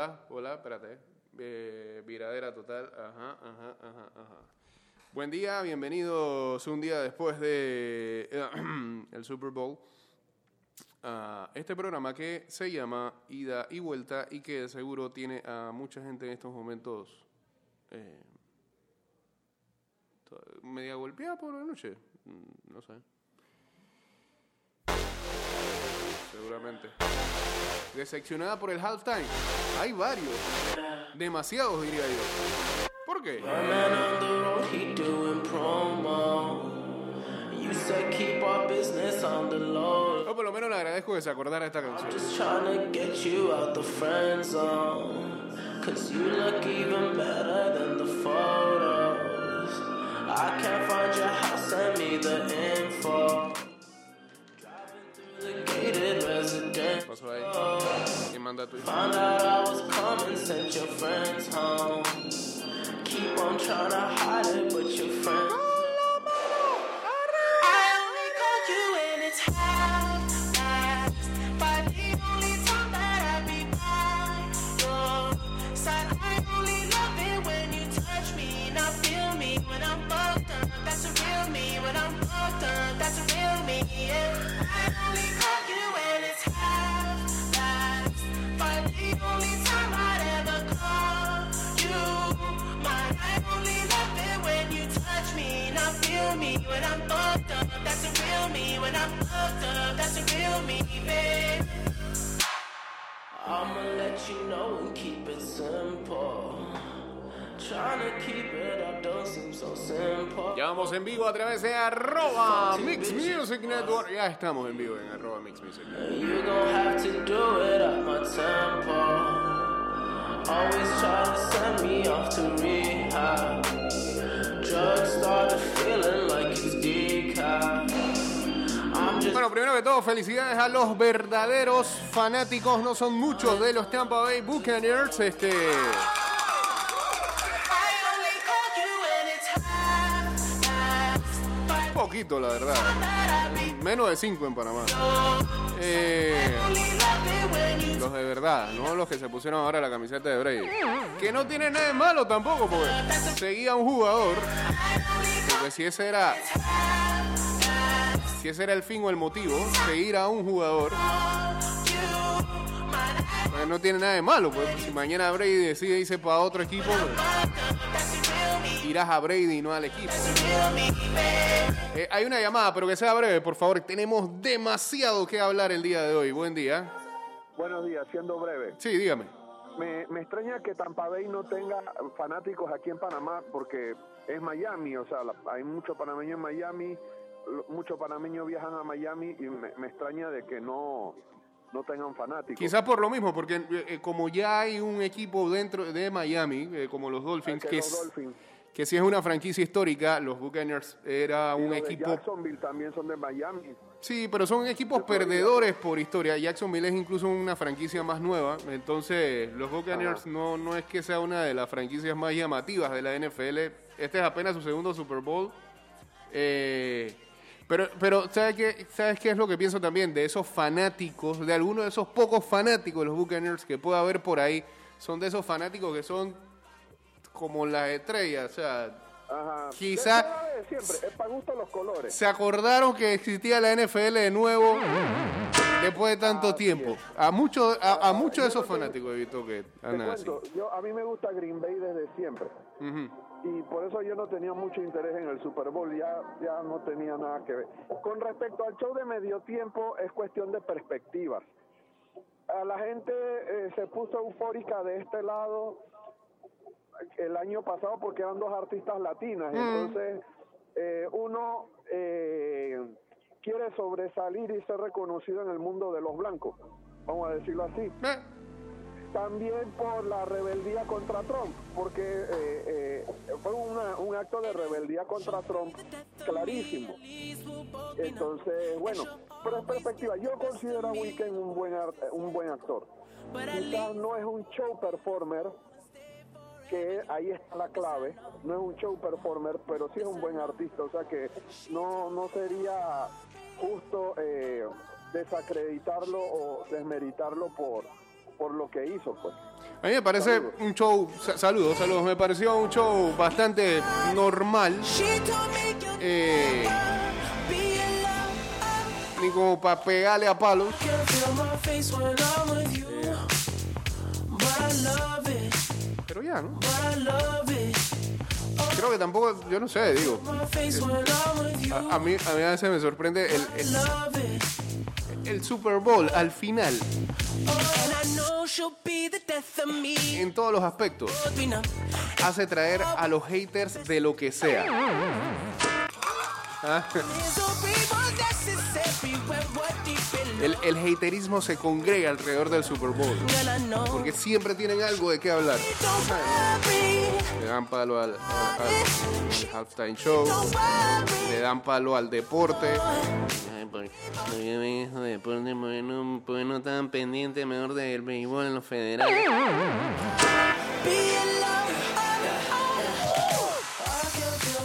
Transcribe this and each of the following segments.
hola, hola, espérate. Eh, viradera total. Ajá, ajá, ajá, ajá. Buen día, bienvenidos un día después de el Super Bowl. a este programa que se llama Ida y Vuelta y que seguro tiene a mucha gente en estos momentos eh, media golpeada por la noche. Mm, No sé. Seguramente. Decepcionada por el halftime. Hay varios. Demasiados, diría yo. ¿Por qué? Yo por lo menos le agradezco que se acordara esta canción. I can't find your house, send me the info. on a high. Ya vamos en vivo a través de arroba Mix Music Network. Ya estamos en vivo en arroba Mix Music Network. Bueno, primero que todo, felicidades a los verdaderos fanáticos. No son muchos de los Tampa Bay Buccaneers. Este. La verdad. Menos de 5 en Panamá. Eh, los de verdad, no los que se pusieron ahora la camiseta de Brady. Que no tiene nada de malo tampoco, porque seguía un jugador. Porque si ese era. Si ese era el fin o el motivo, seguir a un jugador. pues no tiene nada de malo, pues si mañana Brady decide irse para otro equipo, pues, irás a Brady y no al equipo. Eh, hay una llamada, pero que sea breve, por favor. Tenemos demasiado que hablar el día de hoy. Buen día. Buenos días, siendo breve. Sí, dígame. Me, me extraña que Tampa Bay no tenga fanáticos aquí en Panamá porque es Miami, o sea, la- hay muchos panameños en Miami, muchos panameños viajan a Miami y me, me extraña de que no, no tengan fanáticos. Quizás por lo mismo, porque eh, eh, como ya hay un equipo dentro de Miami, eh, como los Dolphins, que que, los es, Dolphins. Que si es una franquicia histórica, los Buccaneers era Y un los de equipo... Jacksonville también son de Miami. Sí, pero son equipos perdedores por historia. Jacksonville es incluso una franquicia más nueva. Entonces, los Buccaneers no, no es que sea una de las franquicias más llamativas de la NFL. Este es apenas su segundo Super Bowl. Eh, pero, pero ¿sabes qué, ¿sabes qué es lo que pienso también? De esos fanáticos, de algunos de esos pocos fanáticos de los Buccaneers que pueda haber por ahí, son de esos fanáticos que son como las estrellas. O sea, Ajá. Quizá- de siempre, es para gusto los colores. se acordaron que existía la NFL de nuevo después de tanto tiempo. A muchos a, a muchos de esos fanáticos he visto que cuento, yo, a mí me gusta Green Bay desde siempre. Y por eso yo no tenía mucho interés en el Super Bowl, ya, ya no tenía nada que ver. Con respecto al show de medio tiempo, es cuestión de perspectivas. A la gente eh, se puso eufórica de este lado el año pasado porque eran dos artistas latinas, entonces eh, uno eh, quiere sobresalir y ser reconocido en el mundo de los blancos, vamos a decirlo así Eh, también por la rebeldía contra Trump, porque eh, fue una- un acto de rebeldía contra Trump clarísimo. Entonces, bueno, pero en perspectiva, yo considero a Weekend un buen, un buen actor. Quizás no es un show performer, que ahí está la clave, no es un show performer, pero sí es un buen artista, o sea que no, no sería justo eh, desacreditarlo o desmeritarlo por, por lo que hizo, pues. A mí me parece Saludos. un show, sa- saludos, saludos, me pareció un show bastante normal, She told me you'll eh, ni como para pegarle a palos. Creo que tampoco, yo no sé, digo. You. A, a mí, a mí a veces me sorprende el, el- Super Bowl al final, en todos los aspectos, hace traer a los haters de lo que sea. Ah, El, el haterismo se congrega alrededor del Super Bowl, porque siempre tienen algo de qué hablar. Le dan palo al, al- al halftime show, le dan palo al deporte. Ay, ¿por por qué me dijo deporte? ¿Por qué no, por qué no tan pendiente mejor del béisbol en los federales?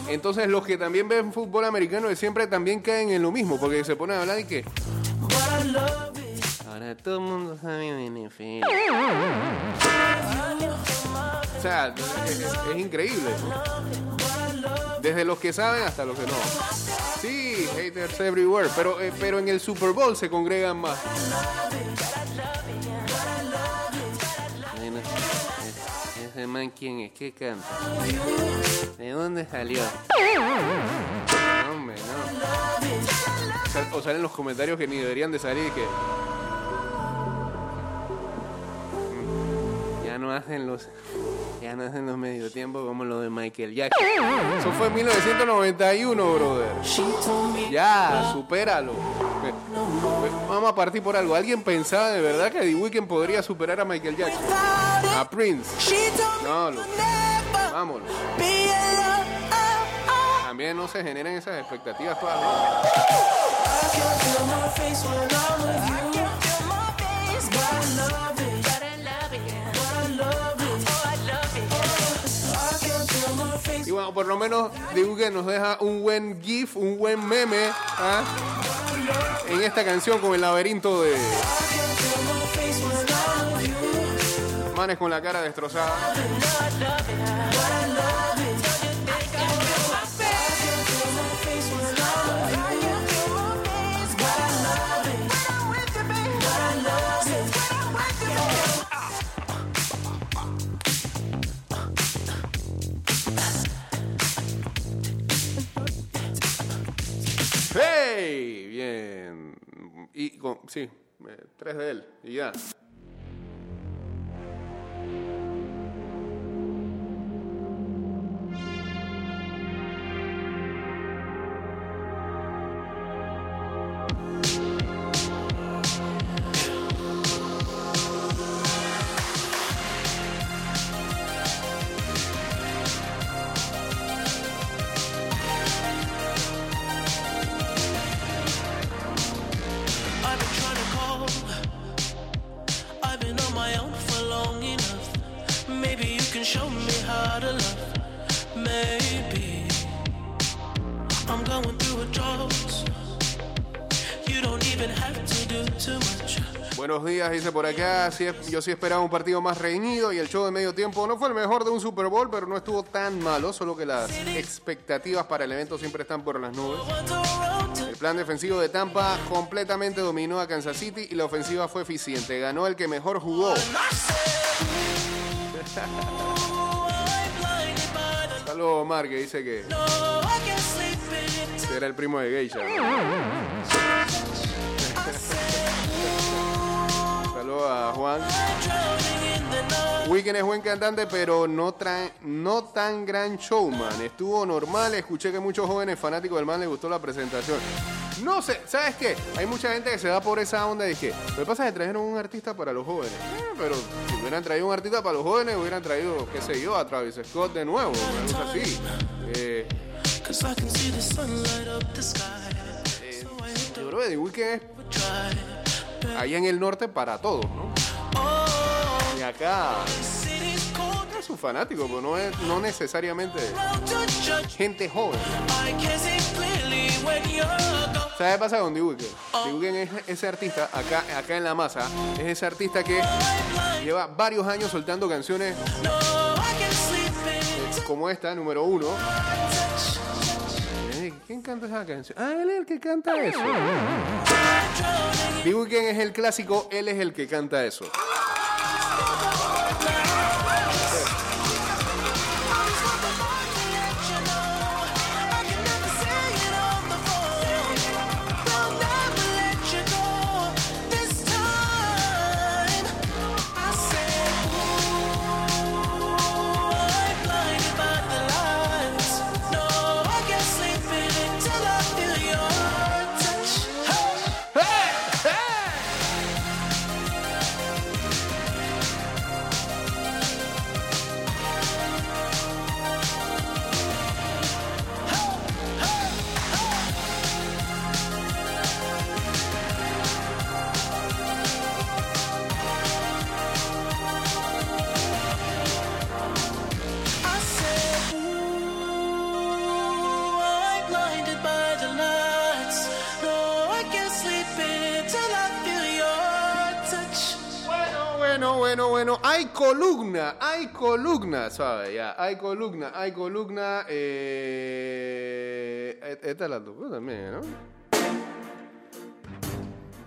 Entonces los que también ven fútbol americano de siempre también caen en lo mismo, porque se ponen a hablar y que ahora todo el mundo sabe NFL. O sea, es, increíble. Desde los que saben hasta los que no. Sí, haters everywhere, pero, eh, pero en el Super Bowl se congregan más. Bueno, ese man quién es, qué canta, de dónde salió. No, hombre, no. Sal- O salen los comentarios que ni deberían de salir que Mm, ya no hacen los ya no hacen los medio tiempo como los de Michael Jackson. Eso fue en 1991, brother. Ya, supéralo. Vamos a partir por algo. ¿Alguien pensaba de verdad que The Weeknd podría superar a Michael Jackson? A Prince. No, lo- Vámonos. También no se generan esas expectativas face. Y bueno, por lo menos Weeknd nos deja un buen gif, un buen meme ¿ah? en esta canción con el laberinto de manes con la cara destrozada. Y con, sí, eh, tres de él. Y ya. Dice por acá. Sí, yo sí esperaba un partido más reñido y el show de medio tiempo no fue el mejor de un Super Bowl, pero no estuvo tan malo, solo que las expectativas para el evento siempre están por las nubes. El plan defensivo de Tampa completamente dominó a Kansas City y la ofensiva fue eficiente. Ganó el que mejor jugó. Saludos Omar que dice que era el primo de Geisha. Saludos a Juan. Weekend es buen cantante, pero no, no tan gran showman. Estuvo normal, escuché que muchos jóvenes fanáticos del man les gustó la presentación. No sé, ¿sabes qué? Hay mucha gente que se da por esa onda de que lo que pasa es que trajeron un artista para los jóvenes. Eh, pero si hubieran traído un artista para los jóvenes, hubieran traído, qué sé yo, a Travis Scott de nuevo, cosa así. Eh, eh, yo creo que The Weeknd es allá en el norte para todos, ¿no? Y acá es un fanático, pero no es no necesariamente gente joven. ¿Sabes qué pasa con? The Weeknd es ese artista, acá, acá en la masa, es ese artista que lleva varios años soltando canciones in como esta, número uno. Eh, ¿Quién canta esa canción? Ah, él el que canta eso. The Weeknd es el clásico, él es el que canta eso. Columna, hay columna, ¿sabes? Ya, hay columna, hay columna. Eh... Esta la tocó también, ¿no?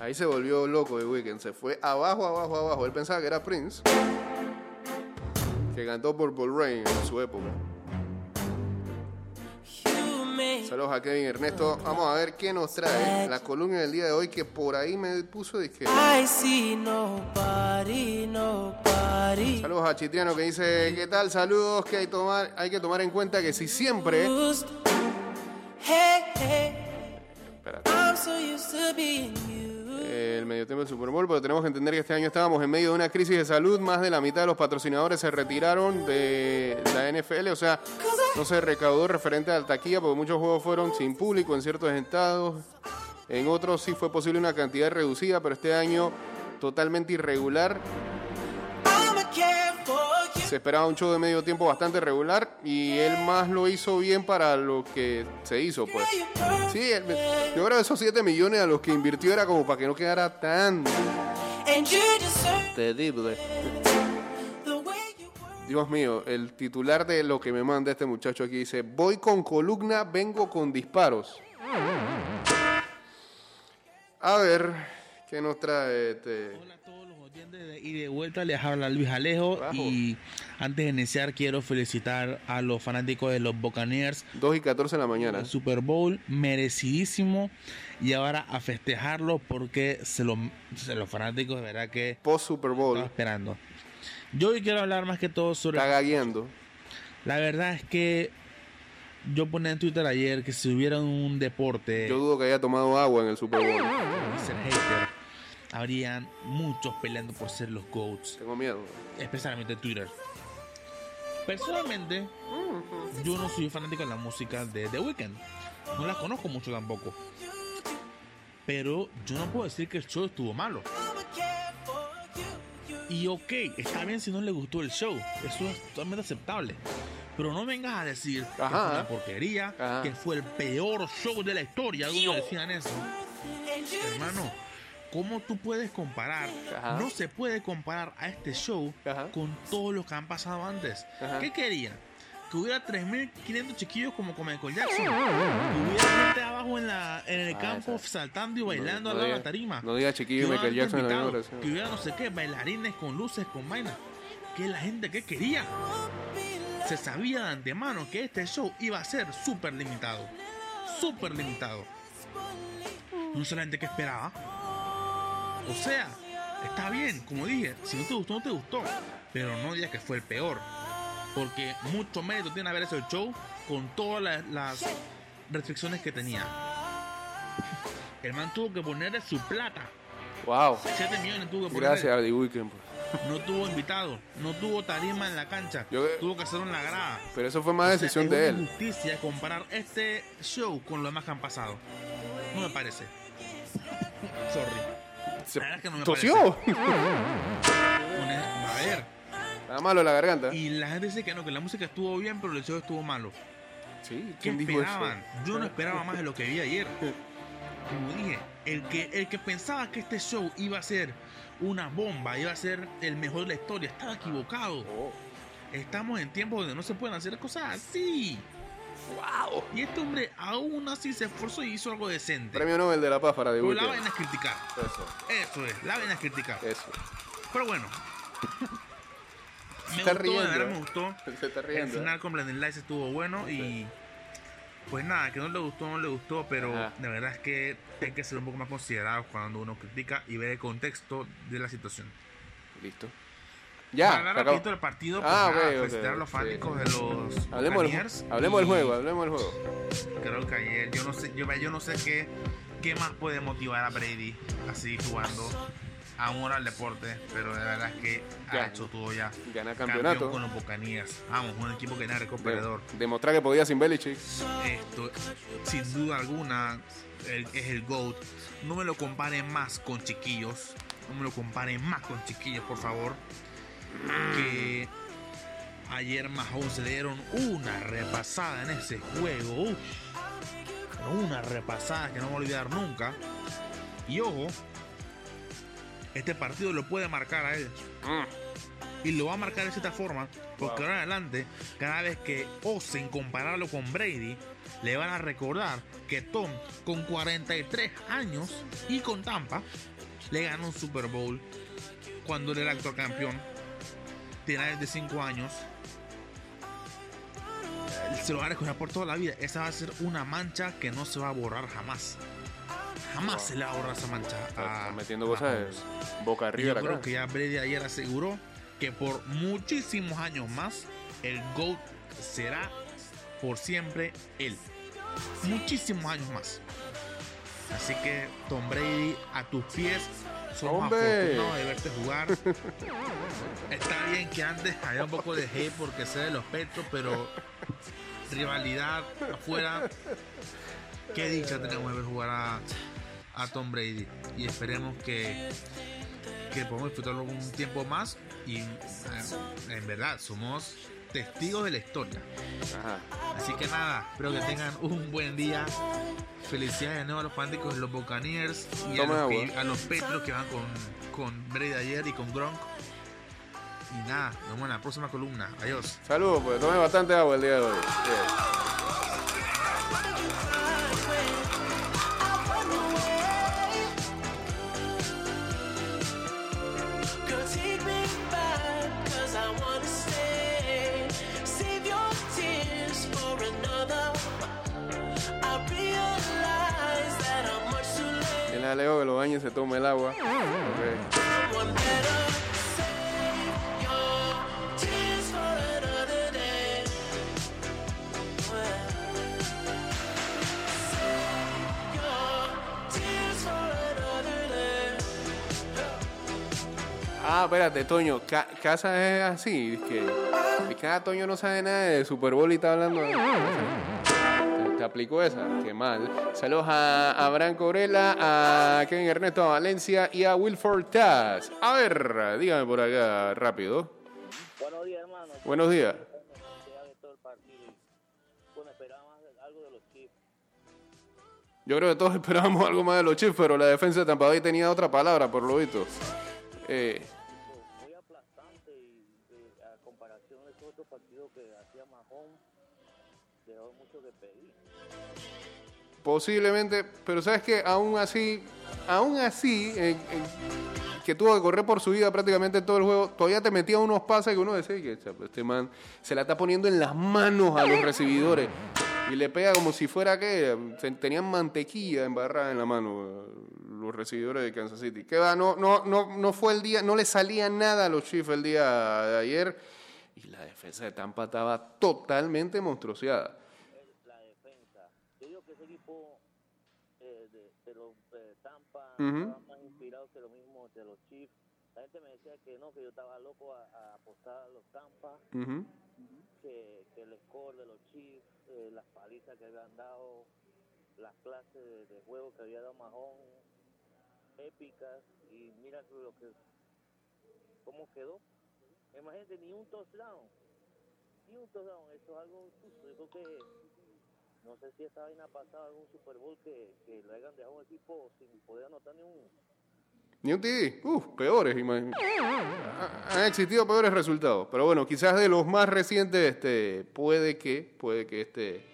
Ahí se volvió loco de Weekend, se fue abajo, abajo, abajo. Él pensaba que era Prince, que cantó por Paul Rain en su época. Saludos a Kevin Ernesto. Vamos a ver qué nos trae la columna del día de hoy, que por ahí me puso de que... Saludos a Chitriano que dice, ¿qué tal? Saludos, que hay, tomar, hay que tomar en cuenta que si siempre... El medio tiempo del Super Bowl, pero tenemos que entender que este año estábamos en medio de una crisis de salud. Más de la mitad de los patrocinadores se retiraron de la NFL, o sea, no se recaudó referente a la taquilla porque muchos juegos fueron sin público en ciertos estados. En otros sí fue posible una cantidad reducida, pero este año totalmente irregular. Se esperaba un show de medio tiempo bastante regular y él más lo hizo bien para lo que se hizo, pues. Sí, él- yo creo que esos 7 millones a los que invirtió era como para que no quedara tan And you deserve terrible. were. Dios mío, el titular de lo que me manda este muchacho aquí dice, voy con columna, vengo con disparos. A ver, ¿qué nos trae este? Hola a todos los oyentes de Y de Vuelta, les habla Luis Alejo Bajo. y antes de iniciar quiero felicitar a los fanáticos de los Buccaneers 2 y 14 de la mañana. el Super Bowl merecidísimo y ahora a festejarlo porque se lo, se los fanáticos de verdad que Post Super Bowl, esperando. Yo hoy quiero hablar más que todo sobre está gagueando. la verdad es que yo ponía en Twitter ayer que si hubiera un deporte Yo dudo que haya tomado agua en el Super Bowl. hater habrían muchos peleando por ser los GOATs Tengo miedo. especialmente Twitter. Personalmente, yo no soy fanático de la música de The Weeknd. No la conozco mucho tampoco. Pero yo no puedo decir que el show estuvo malo. Y ok, está bien si no le gustó el show. Eso es totalmente aceptable. Pero no vengas a decir que fue una porquería, Ajá. que fue el peor show de la historia. Algunos decían eso. Hermano, ¿cómo tú puedes comparar? Ajá. No se puede comparar a este show Ajá. con todos los que han pasado antes. Ajá. ¿Qué querían? Que hubiera 3.500 chiquillos como con Michael Jackson. Que hubiera gente abajo en, la, en el Ah, campo esa- saltando y bailando no de diga- la tarima. no diga chiquillo y Que Michael Jackson en la. Que hubiera no sé qué, bailarines con luces, con vainas. Que la gente que quería. Se sabía de antemano que este show iba a ser súper limitado. Súper limitado. No sé la gente que esperaba. O sea, está bien, como dije, si no te gustó, no te gustó. Pero no digas que fue el peor. Porque mucho mérito tiene haber hecho el show con todas las, las restricciones que tenía. El man tuvo que poner de su plata. Wow. 7 millones tuvo que poner. Gracias a The Weeknd. No tuvo invitado, no tuvo tarima en la cancha. Yo- tuvo que hacerlo en la grada. Pero eso fue más decisión O sea, de es él. injusticia comparar este show con lo demás que han pasado. No me parece. Sorry. Se que no me tosió. A ver. Está malo la garganta. Y la gente dice que no, que la música estuvo bien, pero el show estuvo malo. Sí, ¿Qué ¿quién dijo eso? esperaban? Yo no esperaba más de lo que vi ayer. como dije, el que, el que pensaba que este show iba a ser una bomba, iba a ser el mejor de la historia, estaba equivocado. Oh, Estamos en tiempos donde no se pueden hacer cosas así. Wow. Y este hombre aún así se esforzó y hizo algo decente. Premio Nobel de la Paz para Pero la vaina es criticar. Eso, Eso es, la vaina es criticar. eso. Pero bueno. Me está gustó, de riendo, verdad ¿eh? me gustó. Se está El riendo. ¿eh? final con Blending Lights estuvo bueno y pues nada, que no le gustó, no le gustó, pero Ajá. de verdad es que hay que ser un poco más considerados cuando uno critica y ver el contexto de la situación. Listo. Para Ya, hablar se acabó. rapidito del partido, pues Ah, nada, ok, ok, felicitar a los sí. fanáticos de los Hablemos, del, Buccaneers hablemos del juego, hablemos del juego. Creo que ayer, yo no sé, yo, yo no sé qué, qué más puede motivar a Brady así jugando amor al deporte, pero de verdad es que Ya. ha hecho todo ya. Gana Campeón campeonato. con los Buccaneers. Vamos, un equipo que era recuperador. De- demostrar que podía sin Belichick. Esto, sin duda alguna, el- es el GOAT. No me lo comparen más con chiquillos. No me lo comparen más con chiquillos, por favor. Que ayer Mahomes le dieron una repasada en ese juego. Uf. Una repasada que no me voy a olvidar nunca. Y ojo, este partido lo puede marcar a él. Y lo va a marcar de cierta forma, porque ahora en adelante, cada vez que osen compararlo con Brady, le van a recordar que Tom, con 43 años y con Tampa, le ganó un Super Bowl cuando él era actual campeón. De 5 años. Se lo va a recordar por toda la vida. Esa va a ser una mancha que no se va a borrar jamás. Jamás se le va a borrar esa mancha. A metiendo cosas boca arriba yo creo cara. que ya Brady ayer aseguró que por muchísimos años más el GOAT será por siempre él. Muchísimos años más. Así que Tom Brady a tus pies. Somos ¡Hombre! afortunados de verte jugar. Está bien que antes había un poco de hate porque sé de los petos, pero rivalidad afuera. Qué dicha tenemos de ver jugar a, a Tom Brady. Y esperemos que, que podamos disfrutarlo un tiempo más. Y eh, en verdad, somos testigos de la historia. Ajá. Así que nada, espero que tengan un buen día. Felicidades de nuevo a los fanáticos de los Buccaneers y a los, que- a los Petros que van con, con Brady ayer y con Gronk. Y nada, nos vemos en la próxima columna. Adiós. Saludos, pues tomé bastante agua el día de hoy. A Leo que lo bañe y se tome el agua. Ok. Someone better save your tears for another day. Save your tears for another day. Ah, espérate, Toño. Ca- casa es así. Es que, es que ah, Toño no sabe nada de Super Bowl y está hablando. de- aplicó esa. Qué mal. Saludos a Abraham Corella, a Kevin Ernesto Valencia y a Wilford Taz. A ver, dígame por acá rápido. Buenos días, hermano. Buenos días. Yo creo que todos esperábamos algo más de los Chiefs, pero la defensa de Tampa Bay tenía otra palabra, por lo visto. Eh, Posiblemente, pero sabes que aún así, aún así, que tuvo que correr por su vida prácticamente todo el juego, todavía te metía unos pases que uno decía que "Cha, pues, este man se la está poniendo en las manos a los recibidores y le pega como si fuera que tenían mantequilla embarrada en la mano los recibidores de Kansas City. Que va, no, no, no, no fue el día, no le salía nada a los Chiefs el día de ayer y la defensa de Tampa estaba totalmente monstruoseada. La defensa. Yo digo que ese equipo eh, de, de los eh, Tampa Ujú. estaba más inspirado que lo mismo de los Chiefs. La gente me decía que no, que yo estaba loco a, a apostar a los Tampa, Ujú. que, que el score de los Chiefs, eh, las palizas que habían dado, las clases de, de juego que había dado Mahomes, épicas, y mira lo que, cómo quedó. Imagínate, ni un touchdown, ni un touchdown, eso es algo injusto. Yo creo que No sé si esta vaina ha pasado algún Super Bowl que, que lo hayan dejado un equipo sin poder anotar ni un. Ni un TD. Uf, peores, imagino. Ha- Han existido peores resultados. Pero bueno, quizás de los más recientes, este, puede que, puede que este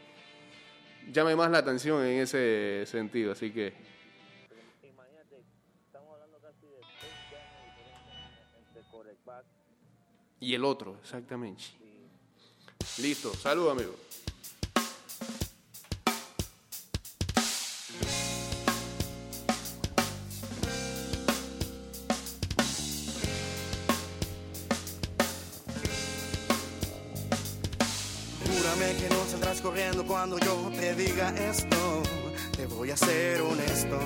llame más la atención en ese sentido. Así que, Imagínate, estamos hablando casi de 20 años entre y el otro, exactamente. y Listo, salud, amigo. Cuando yo te diga esto. Te voy a ser honesto.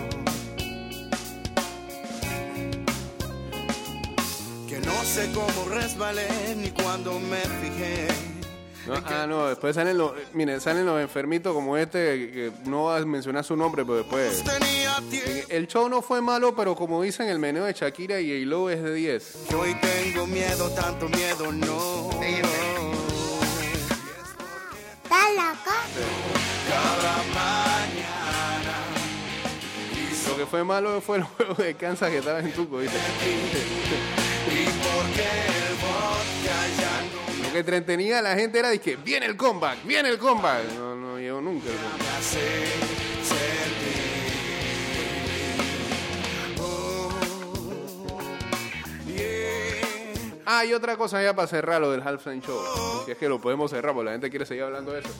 Que no sé cómo resbalé ni cuando me fijé. No, ah, no, después salen los, miren, salen los enfermitos como este, que, que no vas a mencionar su nombre, pero después... Tiempo El show no fue malo, pero como dicen, el meneo de Shakira y J-Lo es de 10. que hoy tengo miedo, tanto miedo no. Que fue malo fue el juego de Kansas que estaba en Tuco, ¿viste? Lo que entretenía a la gente era que viene el comeback, viene el comeback. No, no llegó nunca el comeback. Ah, y otra cosa ya para cerrar lo del halftime show. Si es que lo podemos cerrar, porque la gente quiere seguir hablando de eso.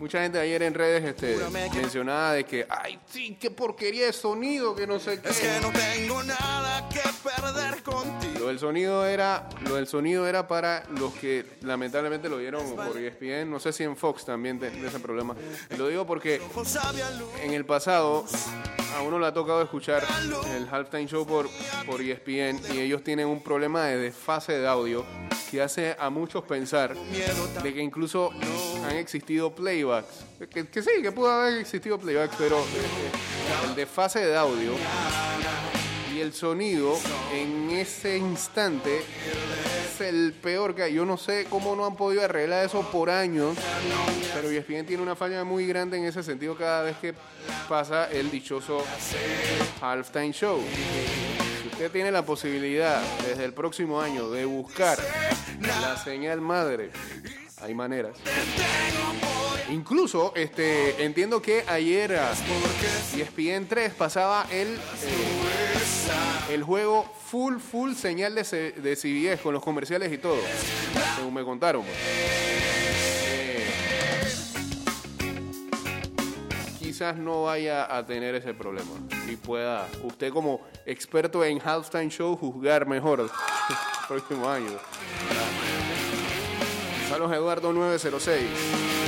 Mucha gente ayer en redes este, mencionaba de que, ay, sí, qué porquería de sonido, que no sé qué. Es que no tengo nada que perder contigo. Lo del sonido era, lo del sonido era para los que lamentablemente lo vieron por ESPN. No sé si en Fox también tiene ese problema. Lo digo porque en el pasado a uno le ha tocado escuchar el halftime show por, por ESPN y ellos tienen un problema de desfase de audio que hace a muchos pensar de que incluso han existido playbacks. Que, sí, que pudo haber existido playbacks, pero eh, el desfase de audio y el sonido en ese instante es el peor que hay. Yo no sé cómo no han podido arreglar eso por años, pero ESPN tiene una falla muy grande en ese sentido cada vez que pasa el dichoso halftime show. Si usted tiene la posibilidad desde el próximo año de buscar la señal madre, hay maneras. Incluso, este, entiendo que ayer E ESPN 3 pasaba el, eh, el juego full, full señal de, C- CBS con los comerciales y todo, según me contaron. pues. Eh, quizás no vaya a tener ese problema y pueda usted como experto en halftime show juzgar mejor el próximo año. Saludos Eduardo 906.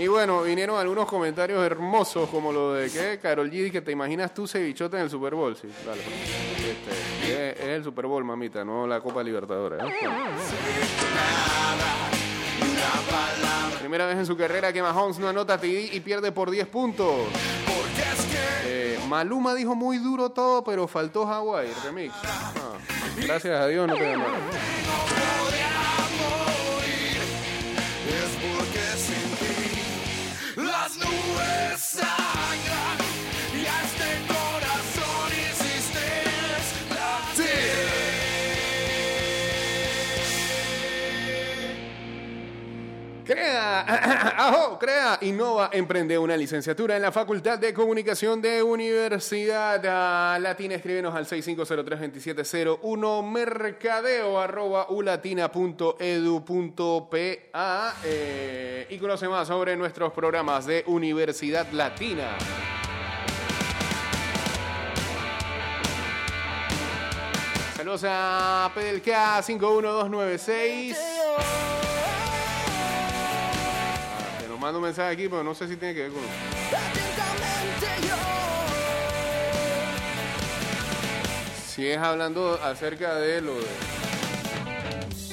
Y bueno, vinieron algunos comentarios hermosos como lo de que Carol G que te imaginas tú cevichote en el Super Bowl. Sí, dale. pues. Este, es, es el Super Bowl, mamita, no la Copa Libertadores. ¿eh? Primera vez en su carrera que Mahomes no anota TD y pierde por 10 puntos. Eh, Maluma dijo muy duro todo, pero faltó Hawaii, remix. Ah, gracias a Dios no te ganaron. Crea, ajo, crea, innova, emprende una licenciatura en la Facultad de Comunicación de Universidad ah, Latina. Escríbenos al 6503-2701 mercadeo arroba ulatina.edu.pa eh, y conoce más sobre nuestros programas de Universidad Latina. Saludos a PDLK 51296. Mando un mensaje aquí, pero no sé si tiene que ver con. Si es hablando acerca de lo de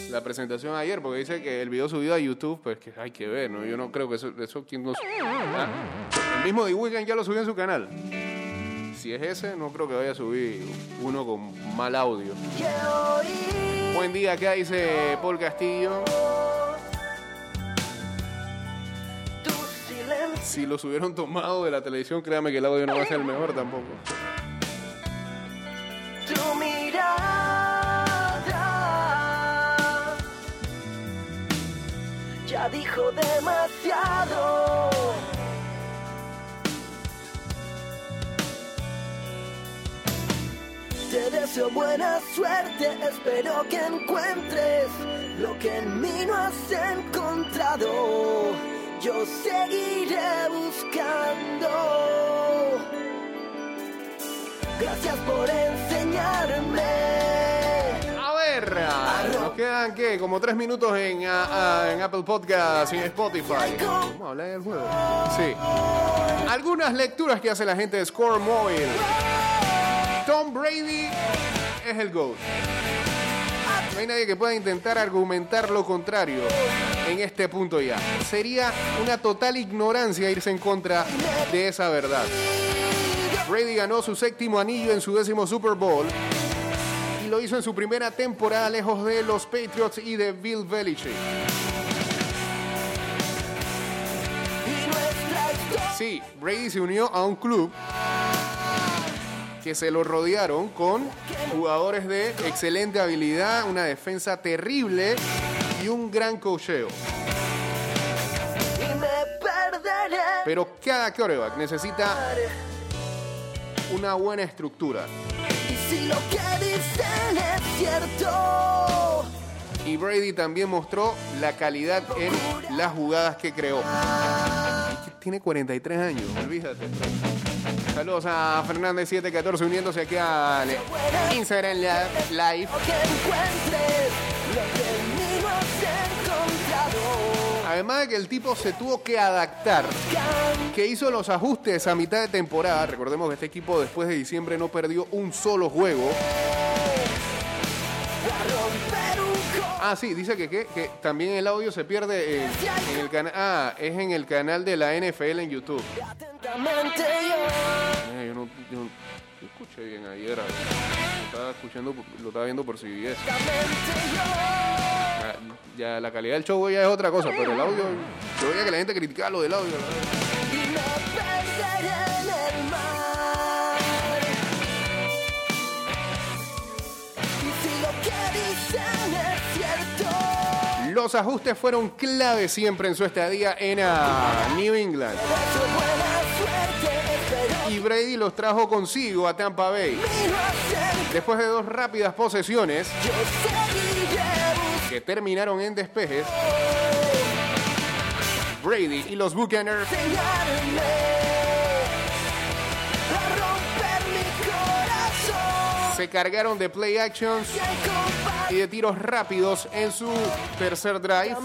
la presentación ayer, porque dice que el video subido a YouTube, pues que hay que ver, ¿no? Yo no creo que eso, eso quien. Ah, El mismo The Weeknd ya lo subió en su canal. Si es ese, no creo que vaya a subir uno con mal audio. Buen día, acá dice Paul Castillo. Si los hubieran tomado de la televisión, créame que el audio no va a ser el mejor tampoco. Tu mirada ya dijo demasiado. Te deseo buena suerte, espero que encuentres lo que en mí no has encontrado. Yo seguiré buscando. Gracias por enseñarme. A ver, nos quedan ¿qué? como tres minutos en, en Apple Podcast y en Spotify. Vamos a hablar del juego. Sí. Algunas lecturas que hace la gente de Score Mobile. Tom Brady es el GOAT. No hay nadie que pueda intentar argumentar lo contrario en este punto ya. Sería una total ignorancia irse en contra de esa verdad. Brady ganó su séptimo anillo en su décimo Super Bowl y lo hizo en su primera temporada lejos de los Patriots y de Bill Belichick. Sí, Brady se unió a un club que se lo rodearon con jugadores de excelente habilidad, una defensa terrible y un gran cocheo. Pero cada quarterback necesita una buena estructura. Y si lo que dicen es cierto, Y Brady también mostró la calidad en las jugadas que creó. Tiene 43 años, olvídate. Saludos a Fernández714 uniéndose aquí al Instagram Live. Además de que el tipo se tuvo que adaptar, que hizo los ajustes a mitad de temporada. Recordemos que este equipo después de diciembre no perdió un solo juego. Ah, sí, dice que, que, que también el audio se pierde en, en el canal. Ah, es en el canal de la NFL en YouTube. Eh, yo no, yo no- yo escuché bien ayer. a estaba escuchando, lo estaba viendo por CBS. Ah, Ya la calidad del show ya es otra cosa, pero el audio. Yo veía que la gente criticaba lo del audio. Los ajustes fueron clave siempre en su estadía en ah, New England. Y Brady los trajo consigo a Tampa Bay. Después de dos rápidas posesiones que terminaron en despejes, Brady y los Buccaneers se cargaron de play actions Y de tiros rápidos en su tercer drive.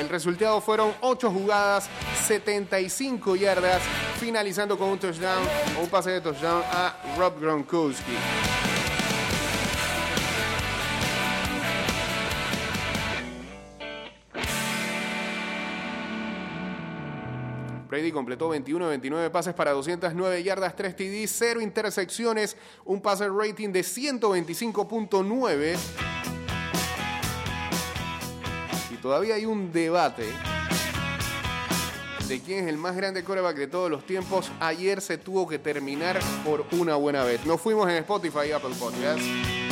El resultado fueron 8 jugadas, 75 yardas, finalizando con un touchdown o un pase de touchdown a Rob Gronkowski. Brady completó 21 de 29 pases para 209 yardas, 3 TD, 0 intersecciones, un passer rating de 125.9. Y todavía hay un debate de quién es el más grande coreback de todos los tiempos. Ayer se tuvo que terminar por una buena vez. Nos fuimos en Spotify y Apple Podcasts.